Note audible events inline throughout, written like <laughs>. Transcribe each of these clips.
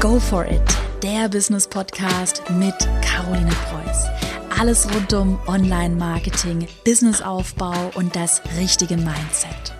Go for it, der Business Podcast mit Caroline Preuß. Alles rund um Online-Marketing, Businessaufbau und das richtige Mindset.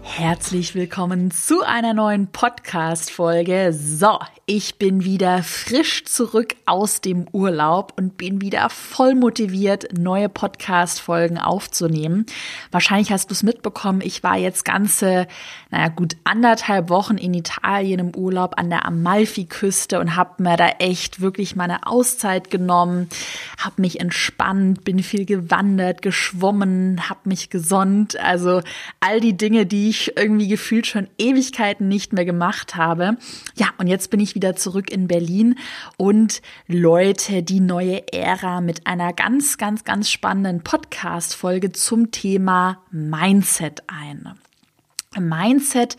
Herzlich willkommen zu einer neuen Podcast-Folge. So, ich bin wieder frisch zurück aus dem Urlaub und bin wieder voll motiviert, neue Podcast-Folgen aufzunehmen. Wahrscheinlich hast du es mitbekommen, ich war jetzt ganze, naja gut, anderthalb Wochen in Italien im Urlaub an der Amalfi-Küste und habe mir da echt wirklich meine Auszeit genommen, habe mich entspannt, bin viel gewandert, geschwommen, habe mich gesonnt. Also all die Dinge, die ich irgendwie gefühlt schon Ewigkeiten nicht mehr gemacht habe. Ja, und jetzt bin ich wieder zurück in Berlin und Leute, die neue Ära mit einer ganz, ganz, ganz spannenden Podcast-Folge zum Thema Mindset ein. Mindset,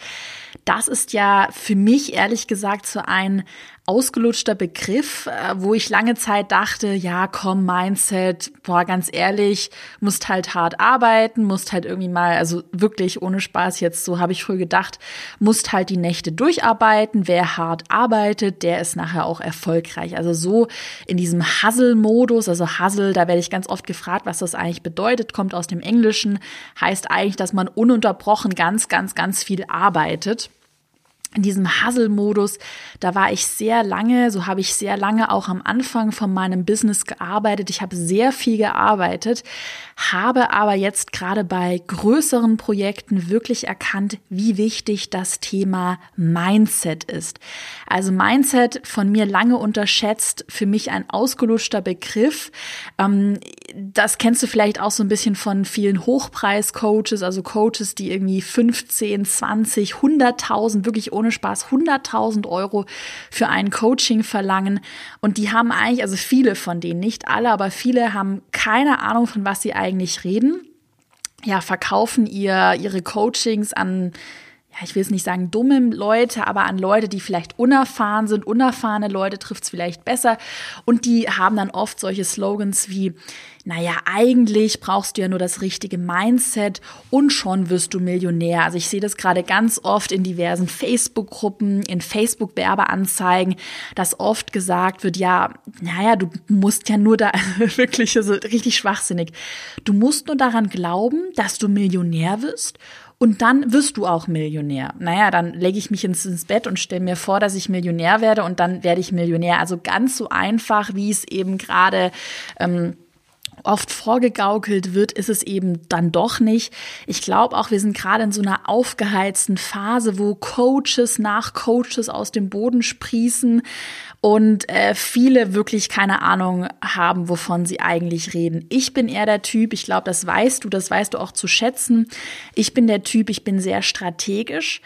das ist ja für mich ehrlich gesagt so ein ausgelutschter Begriff, äh, wo ich lange Zeit dachte, ja, komm, Mindset, boah, ganz ehrlich, musst halt hart arbeiten, musst halt irgendwie mal, also wirklich ohne Spaß jetzt, so habe ich früher gedacht, musst halt die Nächte durcharbeiten. Wer hart arbeitet, der ist nachher auch erfolgreich. Also so in diesem Hustle-Modus, also Hustle, da werde ich ganz oft gefragt, was das eigentlich bedeutet, kommt aus dem Englischen, heißt eigentlich, dass man ununterbrochen ganz, ganz, ganz viel arbeitet in diesem Hustle-Modus, da war ich sehr lange, so habe ich sehr lange auch am Anfang von meinem Business gearbeitet. Ich habe sehr viel gearbeitet, habe aber jetzt gerade bei größeren Projekten wirklich erkannt, wie wichtig das Thema Mindset ist. Also Mindset von mir lange unterschätzt, für mich ein ausgelutschter Begriff. Das kennst du vielleicht auch so ein bisschen von vielen Hochpreis-Coaches, also Coaches, die irgendwie 15, 20, 100.000 wirklich ohne Spaß 100.000 Euro für ein Coaching verlangen. Und die haben eigentlich, also viele von denen, nicht alle, aber viele haben keine Ahnung, von was sie eigentlich reden. Ja, verkaufen ihr, ihre Coachings an ich will es nicht sagen dumme Leute, aber an Leute, die vielleicht unerfahren sind. Unerfahrene Leute trifft es vielleicht besser. Und die haben dann oft solche Slogans wie, naja, eigentlich brauchst du ja nur das richtige Mindset und schon wirst du Millionär. Also ich sehe das gerade ganz oft in diversen Facebook-Gruppen, in Facebook-Werbeanzeigen, dass oft gesagt wird, ja, naja, du musst ja nur da, <laughs> wirklich so richtig schwachsinnig, du musst nur daran glauben, dass du Millionär wirst und dann wirst du auch Millionär. Naja, dann lege ich mich ins, ins Bett und stelle mir vor, dass ich Millionär werde und dann werde ich Millionär. Also ganz so einfach, wie es eben gerade ähm, oft vorgegaukelt wird, ist es eben dann doch nicht. Ich glaube auch, wir sind gerade in so einer aufgeheizten Phase, wo Coaches nach Coaches aus dem Boden sprießen und äh, viele wirklich keine Ahnung haben, wovon sie eigentlich reden. Ich bin eher der Typ, ich glaube, das weißt du, das weißt du auch zu schätzen. Ich bin der Typ, ich bin sehr strategisch.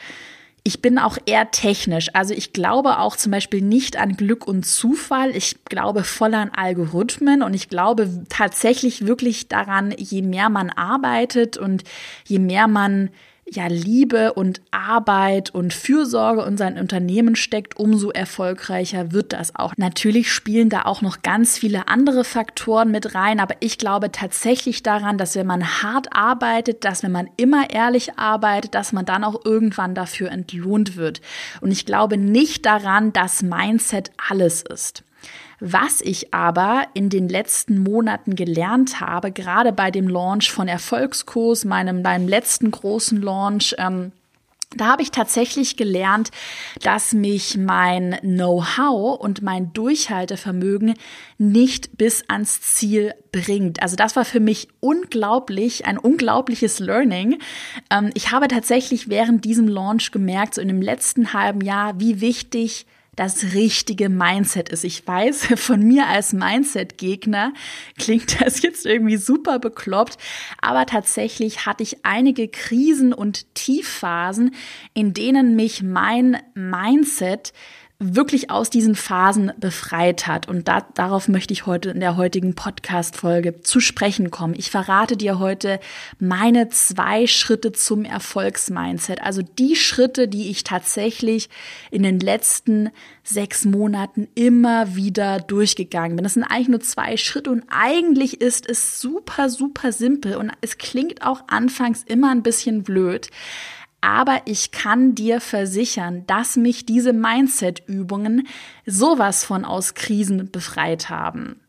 Ich bin auch eher technisch. Also ich glaube auch zum Beispiel nicht an Glück und Zufall. Ich glaube voll an Algorithmen und ich glaube tatsächlich wirklich daran, je mehr man arbeitet und je mehr man ja Liebe und Arbeit und Fürsorge in sein Unternehmen steckt, umso erfolgreicher wird das auch. Natürlich spielen da auch noch ganz viele andere Faktoren mit rein, aber ich glaube tatsächlich daran, dass wenn man hart arbeitet, dass wenn man immer ehrlich arbeitet, dass man dann auch irgendwann dafür entlohnt wird. Und ich glaube nicht daran, dass Mindset alles ist. Was ich aber in den letzten Monaten gelernt habe, gerade bei dem Launch von Erfolgskurs, meinem, meinem letzten großen Launch, ähm, da habe ich tatsächlich gelernt, dass mich mein Know-how und mein Durchhaltevermögen nicht bis ans Ziel bringt. Also das war für mich unglaublich, ein unglaubliches Learning. Ähm, ich habe tatsächlich während diesem Launch gemerkt, so in dem letzten halben Jahr, wie wichtig das richtige Mindset ist. Ich weiß, <laughs> von mir als Mindset-Gegner klingt <laughs> das jetzt irgendwie super bekloppt, aber tatsächlich hatte ich einige Krisen und Tiefphasen, in denen mich mein Mindset wirklich aus diesen Phasen befreit hat. Und da, darauf möchte ich heute in der heutigen Podcast-Folge zu sprechen kommen. Ich verrate dir heute meine zwei Schritte zum Erfolgsmindset. Also die Schritte, die ich tatsächlich in den letzten sechs Monaten immer wieder durchgegangen bin. Das sind eigentlich nur zwei Schritte und eigentlich ist es super, super simpel und es klingt auch anfangs immer ein bisschen blöd. Aber ich kann dir versichern, dass mich diese Mindset-Übungen sowas von aus Krisen befreit haben.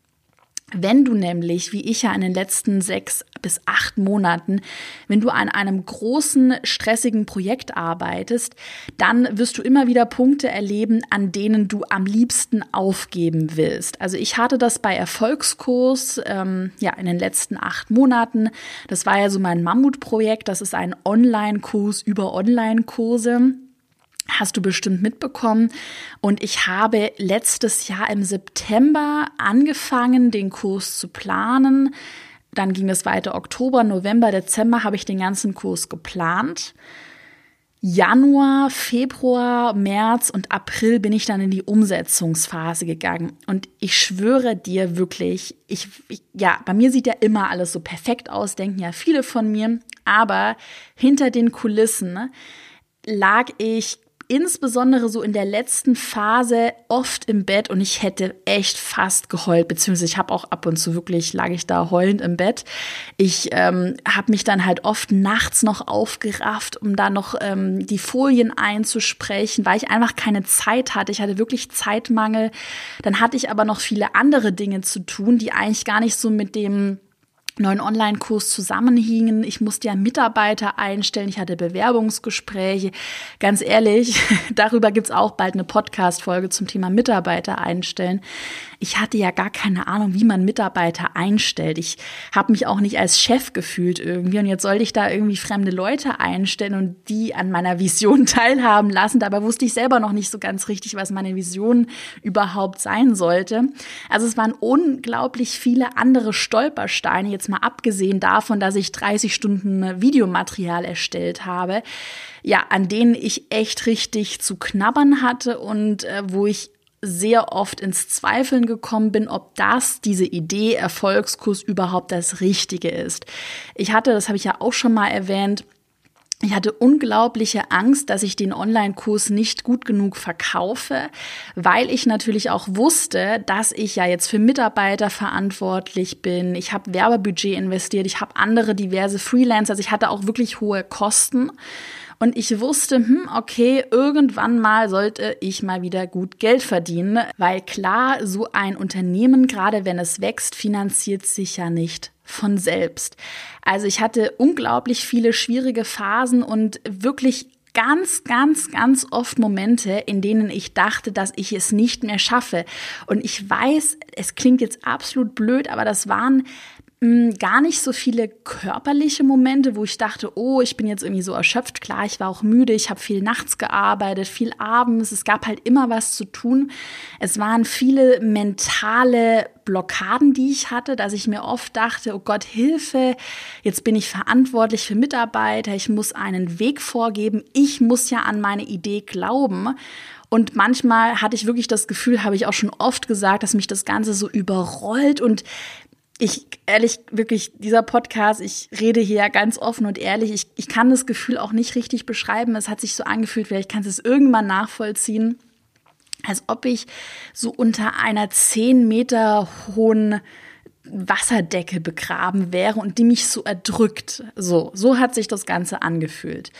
Wenn du nämlich, wie ich ja in den letzten sechs bis acht Monaten, wenn du an einem großen, stressigen Projekt arbeitest, dann wirst du immer wieder Punkte erleben, an denen du am liebsten aufgeben willst. Also ich hatte das bei Erfolgskurs ähm, ja in den letzten acht Monaten. Das war ja so mein Mammutprojekt. Das ist ein Online-Kurs über Online-Kurse hast du bestimmt mitbekommen. Und ich habe letztes Jahr im September angefangen, den Kurs zu planen. Dann ging es weiter Oktober, November, Dezember habe ich den ganzen Kurs geplant. Januar, Februar, März und April bin ich dann in die Umsetzungsphase gegangen. Und ich schwöre dir wirklich, ich, ich, ja, bei mir sieht ja immer alles so perfekt aus, denken ja viele von mir. Aber hinter den Kulissen lag ich insbesondere so in der letzten Phase oft im Bett und ich hätte echt fast geheult, beziehungsweise ich habe auch ab und zu wirklich, lag ich da heulend im Bett. Ich ähm, habe mich dann halt oft nachts noch aufgerafft, um da noch ähm, die Folien einzusprechen, weil ich einfach keine Zeit hatte. Ich hatte wirklich Zeitmangel. Dann hatte ich aber noch viele andere Dinge zu tun, die eigentlich gar nicht so mit dem neuen Online-Kurs zusammenhingen. Ich musste ja Mitarbeiter einstellen, ich hatte Bewerbungsgespräche. Ganz ehrlich, <laughs> darüber gibt's auch bald eine Podcast-Folge zum Thema Mitarbeiter einstellen ich hatte ja gar keine Ahnung, wie man Mitarbeiter einstellt. Ich habe mich auch nicht als Chef gefühlt irgendwie. Und jetzt sollte ich da irgendwie fremde Leute einstellen und die an meiner Vision <laughs> teilhaben lassen. Dabei wusste ich selber noch nicht so ganz richtig, was meine Vision überhaupt sein sollte. Also es waren unglaublich viele andere Stolpersteine, jetzt mal abgesehen davon, dass ich 30 Stunden Videomaterial erstellt habe ja, an denen ich echt richtig zu knabbern hatte und äh, wo ich sehr oft ins Zweifeln gekommen bin, ob das, diese Idee Erfolgskurs überhaupt das Richtige ist. Ich hatte, das habe ich ja auch schon mal erwähnt, ich hatte unglaubliche Angst, dass ich den Online-Kurs nicht gut genug verkaufe, weil ich natürlich auch wusste, dass ich ja jetzt für Mitarbeiter verantwortlich bin. Ich habe Werbebudget investiert, ich habe andere diverse Freelancer, also ich hatte auch wirklich hohe Kosten. Und ich wusste, hm, okay, irgendwann mal sollte ich mal wieder gut Geld verdienen, weil klar, so ein Unternehmen, gerade wenn es wächst, finanziert sich ja nicht von selbst. Also ich hatte unglaublich viele schwierige Phasen und wirklich ganz, ganz, ganz oft Momente, in denen ich dachte, dass ich es nicht mehr schaffe. Und ich weiß, es klingt jetzt absolut blöd, aber das waren gar nicht so viele körperliche Momente, wo ich dachte, oh, ich bin jetzt irgendwie so erschöpft. Klar, ich war auch müde, ich habe viel nachts gearbeitet, viel abends, es gab halt immer was zu tun. Es waren viele mentale Blockaden, die ich hatte, dass ich mir oft dachte, oh Gott, Hilfe, jetzt bin ich verantwortlich für Mitarbeiter, ich muss einen Weg vorgeben, ich muss ja an meine Idee glauben. Und manchmal hatte ich wirklich das Gefühl, habe ich auch schon oft gesagt, dass mich das Ganze so überrollt und ich ehrlich, wirklich, dieser Podcast, ich rede hier ganz offen und ehrlich, ich, ich kann das Gefühl auch nicht richtig beschreiben. Es hat sich so angefühlt, vielleicht kannst du es irgendwann nachvollziehen, als ob ich so unter einer zehn Meter hohen Wasserdecke begraben wäre und die mich so erdrückt. So, so hat sich das Ganze angefühlt.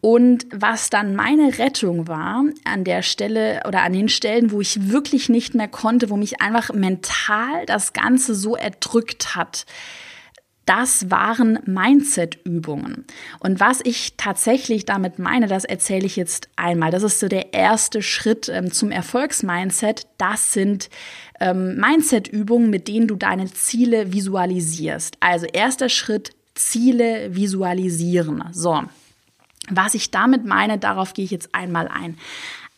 Und was dann meine Rettung war, an der Stelle oder an den Stellen, wo ich wirklich nicht mehr konnte, wo mich einfach mental das Ganze so erdrückt hat, das waren Mindset-Übungen. Und was ich tatsächlich damit meine, das erzähle ich jetzt einmal. Das ist so der erste Schritt ähm, zum Erfolgsmindset. Das sind ähm, Mindset-Übungen, mit denen du deine Ziele visualisierst. Also erster Schritt, Ziele visualisieren. So. Was ich damit meine, darauf gehe ich jetzt einmal ein.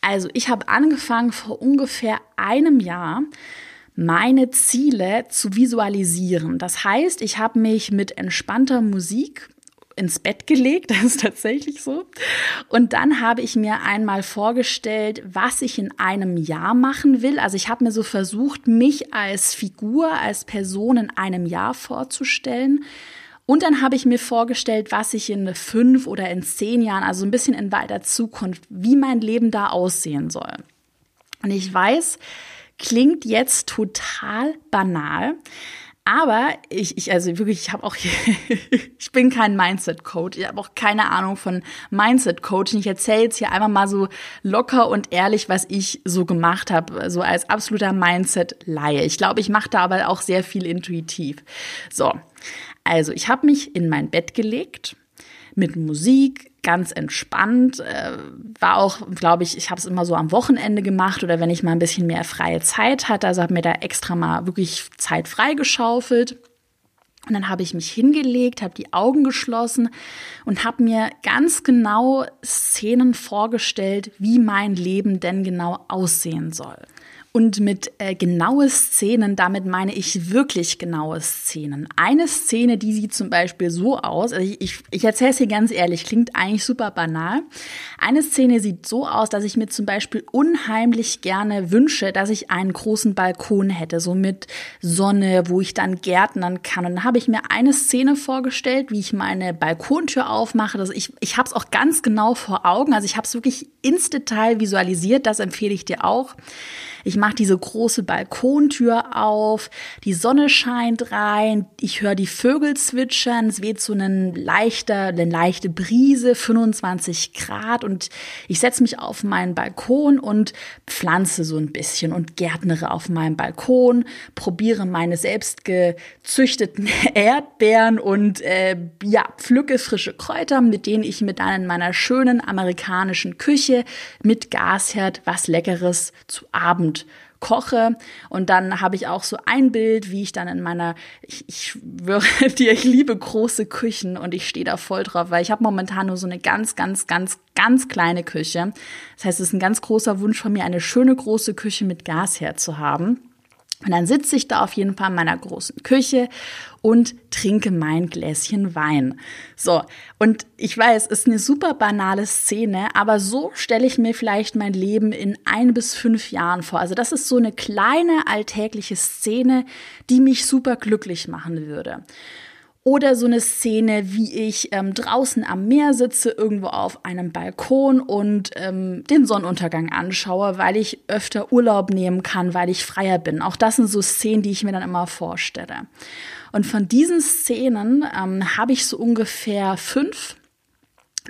Also ich habe angefangen vor ungefähr einem Jahr meine Ziele zu visualisieren. Das heißt, ich habe mich mit entspannter Musik ins Bett gelegt, <laughs> das ist tatsächlich so. Und dann habe ich mir einmal vorgestellt, was ich in einem Jahr machen will. Also ich habe mir so versucht, mich als Figur, als Person in einem Jahr vorzustellen. Und dann habe ich mir vorgestellt, was ich in fünf oder in zehn Jahren, also ein bisschen in weiter Zukunft, wie mein Leben da aussehen soll. Und ich weiß, klingt jetzt total banal, Aber ich, ich also wirklich, ich habe auch, <laughs> ich bin kein Mindset-Coach. Ich habe auch keine Ahnung von Mindset-Coaching. Ich erzähle jetzt hier einfach mal so locker und ehrlich, was ich so gemacht habe, so als absoluter Mindset-Laie. Ich glaube, ich mache da aber auch sehr viel intuitiv. So, also ich habe mich in mein Bett gelegt mit Musik, ganz entspannt. Äh, war auch, glaube ich, ich habe es immer so am Wochenende gemacht oder wenn ich mal ein bisschen mehr freie Zeit hatte. Also habe mir da extra mal wirklich Zeit freigeschaufelt. Und dann habe ich mich hingelegt, habe die Augen geschlossen und habe mir ganz genau Szenen vorgestellt, wie mein Leben denn genau aussehen soll. Und mit äh, genaue Szenen, damit meine ich wirklich genaue Szenen. Eine Szene, die sieht zum Beispiel so aus, also ich, ich, ich erzähle es hier ganz ehrlich, klingt eigentlich super banal. Eine Szene sieht so aus, dass ich mir zum Beispiel unheimlich gerne wünsche, dass ich einen großen Balkon hätte, so mit Sonne, wo ich dann gärtnern kann. Und dann habe ich mir eine Szene vorgestellt, wie ich meine Balkontür aufmache. Also ich, ich habe es auch ganz genau vor Augen. Also ich habe es wirklich ins Detail visualisiert. Das empfehle ich dir auch. Ich mache diese große Balkontür auf, die Sonne scheint rein, ich höre die Vögel zwitschern, es weht so eine leichte, eine leichte Brise, 25 Grad und ich setze mich auf meinen Balkon und pflanze so ein bisschen und gärtnere auf meinem Balkon, probiere meine selbst gezüchteten <laughs> Erdbeeren und äh, ja, pflücke frische Kräuter, mit denen ich mit dann in meiner schönen amerikanischen Küche mit Gasherd was Leckeres zu Abend Koche. Und dann habe ich auch so ein Bild, wie ich dann in meiner, ich, ich schwöre <laughs> dir, ich liebe große Küchen und ich stehe da voll drauf, weil ich habe momentan nur so eine ganz, ganz, ganz, ganz kleine Küche. Das heißt, es ist ein ganz großer Wunsch von mir, eine schöne große Küche mit Gasherd zu haben. Und dann sitze ich da auf jeden Fall in meiner großen Küche und trinke mein Gläschen Wein. So, und ich weiß, es ist eine super banale Szene, aber so stelle ich mir vielleicht mein Leben in ein bis fünf Jahren vor. Also das ist so eine kleine alltägliche Szene, die mich super glücklich machen würde. Oder so eine Szene, wie ich ähm, draußen am Meer sitze, irgendwo auf einem Balkon und ähm, den Sonnenuntergang anschaue, weil ich öfter Urlaub nehmen kann, weil ich freier bin. Auch das sind so Szenen, die ich mir dann immer vorstelle. Und von diesen Szenen ähm, habe ich so ungefähr fünf,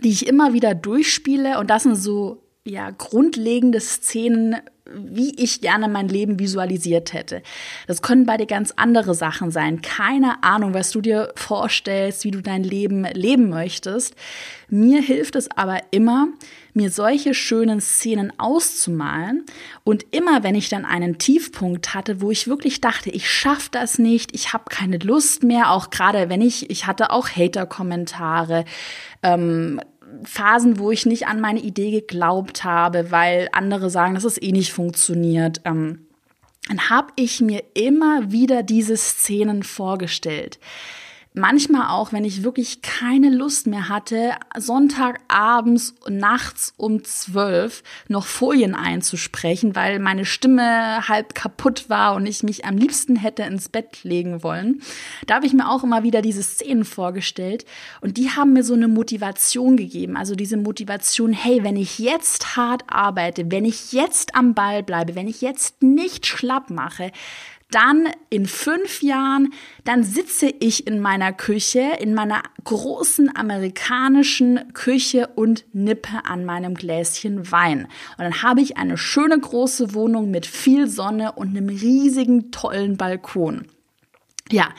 die ich immer wieder durchspiele. Und das sind so ja grundlegende Szenen, wie ich gerne mein Leben visualisiert hätte. Das können beide ganz andere Sachen sein. Keine Ahnung, was du dir vorstellst, wie du dein Leben leben möchtest. Mir hilft es aber immer, mir solche schönen Szenen auszumalen. Und immer, wenn ich dann einen Tiefpunkt hatte, wo ich wirklich dachte, ich schaffe das nicht, ich habe keine Lust mehr, auch gerade wenn ich, ich hatte auch Hater-Kommentare, ähm, Phasen, wo ich nicht an meine Idee geglaubt habe, weil andere sagen, dass es eh nicht funktioniert. Ähm, dann habe ich mir immer wieder diese Szenen vorgestellt. Manchmal auch, wenn ich wirklich keine Lust mehr hatte, Sonntagabends nachts um zwölf noch Folien einzusprechen, weil meine Stimme halb kaputt war und ich mich am liebsten hätte ins Bett legen wollen. Da habe ich mir auch immer wieder diese Szenen vorgestellt und die haben mir so eine Motivation gegeben. Also diese Motivation, hey, wenn ich jetzt hart arbeite, wenn ich jetzt am Ball bleibe, wenn ich jetzt nicht schlapp mache, dann in fünf Jahren, dann sitze ich in meiner Küche, in meiner großen amerikanischen Küche und nippe an meinem Gläschen Wein. Und dann habe ich eine schöne große Wohnung mit viel Sonne und einem riesigen, tollen Balkon. Ja,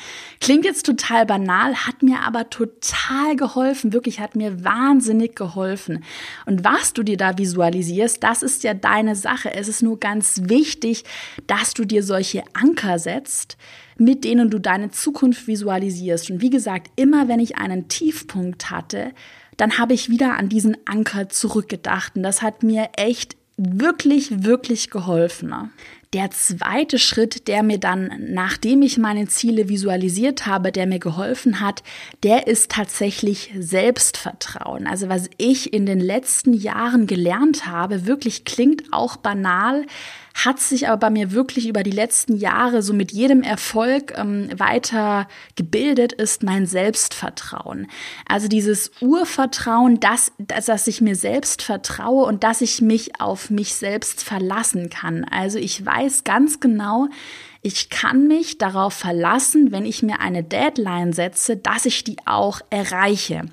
klingt jetzt total banal, hat mir aber total geholfen, wirklich hat mir wahnsinnig geholfen. Und was du dir da visualisierst, das ist ja deine Sache. Es ist nur ganz wichtig, dass du dir solche Anker setzt, mit denen du deine Zukunft visualisierst. Und wie gesagt, immer wenn ich einen Tiefpunkt hatte, dann habe ich wieder an diesen Anker zurückgedacht. Und das hat mir echt wirklich, wirklich geholfen. Der zweite Schritt, der mir dann, nachdem ich meine Ziele visualisiert habe, der mir geholfen hat, der ist tatsächlich Selbstvertrauen. Also was ich in den letzten Jahren gelernt habe, wirklich klingt auch banal, hat sich aber bei mir wirklich über die letzten Jahre so mit jedem Erfolg ähm, weiter gebildet, ist mein Selbstvertrauen. Also dieses Urvertrauen, dass, dass ich mir selbst vertraue und dass ich mich auf mich selbst verlassen kann. Also ich weiß ganz genau, ich kann mich darauf verlassen, wenn ich mir eine Deadline setze, dass ich die auch erreiche.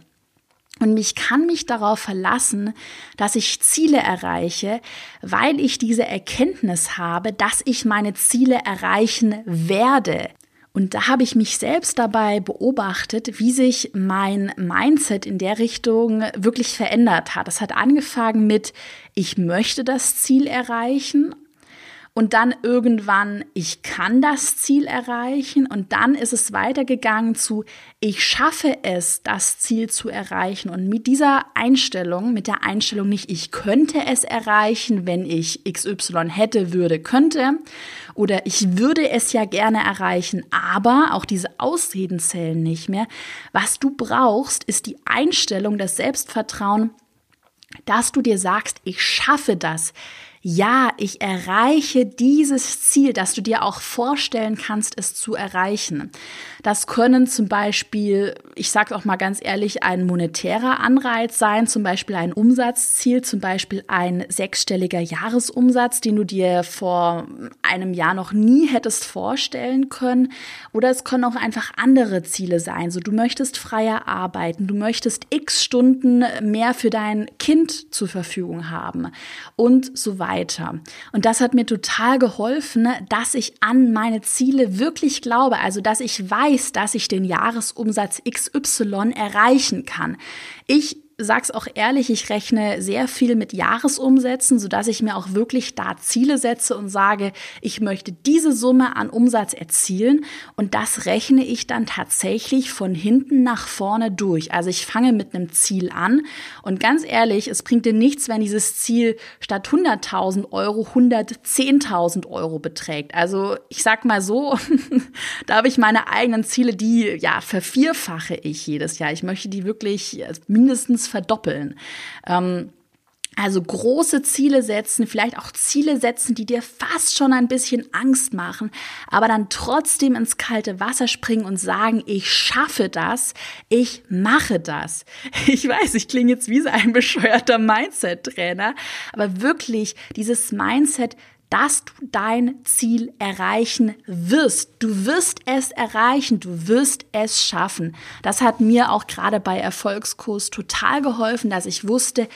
Und mich kann mich darauf verlassen, dass ich Ziele erreiche, weil ich diese Erkenntnis habe, dass ich meine Ziele erreichen werde. Und da habe ich mich selbst dabei beobachtet, wie sich mein Mindset in der Richtung wirklich verändert hat. Das hat angefangen mit, ich möchte das Ziel erreichen und dann irgendwann, ich kann das Ziel erreichen. Und dann ist es weitergegangen zu, ich schaffe es, das Ziel zu erreichen. Und mit dieser Einstellung, mit der Einstellung nicht, ich könnte es erreichen, wenn ich XY hätte, würde, könnte oder ich würde es ja gerne erreichen, aber auch diese Ausreden zählen nicht mehr. Was du brauchst, ist die Einstellung, das Selbstvertrauen, dass du dir sagst, ich schaffe das ja, ich erreiche dieses Ziel, dass du dir auch vorstellen kannst, es zu erreichen. Das können zum Beispiel, ich sage auch mal ganz ehrlich, ein monetärer Anreiz sein, zum Beispiel ein Umsatzziel, zum Beispiel ein sechsstelliger Jahresumsatz, den du dir vor einem Jahr noch nie hättest vorstellen können. Oder es können auch einfach andere Ziele sein. So, du möchtest freier arbeiten, du möchtest x Stunden mehr für dein Kind zur Verfügung haben und so weiter weiter. Und das hat mir total geholfen, dass ich an meine Ziele wirklich glaube, also dass ich weiß, dass ich den Jahresumsatz XY erreichen kann. Ich sag's auch ehrlich, ich rechne sehr viel mit Jahresumsätzen, so dass ich mir auch wirklich da Ziele setze und sage, ich möchte diese Summe an Umsatz erzielen und das rechne ich dann tatsächlich von hinten nach vorne durch. Also ich fange mit einem Ziel an und ganz ehrlich, es bringt dir nichts, wenn dieses Ziel statt 100.000 Euro 110.000 Euro beträgt. Also ich sag mal so, <laughs> da habe ich meine eigenen Ziele, die ja vervierfache ich jedes Jahr. Ich möchte die wirklich verdoppeln. Ähm, also große Ziele setzen, vielleicht auch Ziele setzen, die dir fast schon ein bisschen Angst machen, aber dann trotzdem ins kalte Wasser springen und sagen, ich schaffe das, ich mache das. <laughs> Ich weiß, ich klinge jetzt wie so ein <laughs> bescheuerter Mindset-Trainer, aber wirklich dieses Mindset, dass du dein Ziel erreichen wirst. Du wirst es erreichen, du wirst es schaffen. Das hat mir auch gerade bei Erfolgskurs total geholfen, dass ich wusste,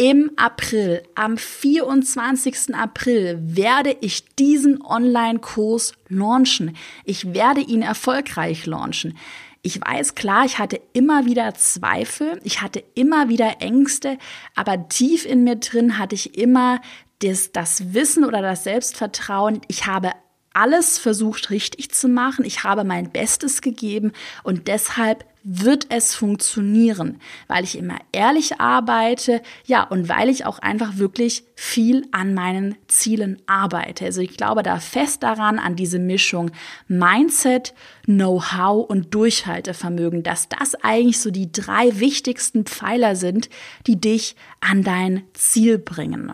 im April, am 24. April werde ich diesen Online-Kurs launchen. Ich werde ihn erfolgreich launchen. Ich weiß klar, ich hatte immer wieder Zweifel, ich hatte immer wieder Ängste, aber tief in mir drin hatte ich immer das, das Wissen oder das Selbstvertrauen, ich habe alles versucht richtig zu machen, ich habe mein Bestes gegeben und deshalb wird es funktionieren, weil ich immer ehrlich arbeite, ja, und weil ich auch einfach wirklich viel an meinen Zielen arbeite. Also ich glaube da fest daran, an diese Mischung Mindset, Know-how und Durchhaltevermögen, dass das eigentlich so die drei wichtigsten Pfeiler sind, die dich an dein Ziel bringen.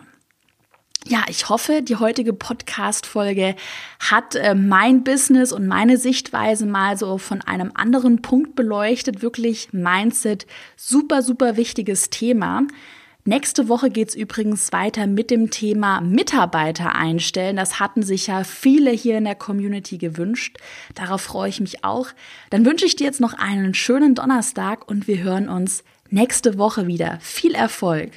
Ja, ich hoffe, die heutige Podcast-Folge hat äh, mein Business und meine Sichtweise mal so von einem anderen Punkt beleuchtet. Wirklich Mindset, super, super wichtiges Thema. Nächste Woche geht's übrigens weiter mit dem Thema Mitarbeiter einstellen. Das hatten sich ja viele hier in der Community gewünscht. Darauf freue ich mich auch. Dann wünsche ich dir jetzt noch einen schönen Donnerstag und wir hören uns nächste Woche wieder. Viel Erfolg!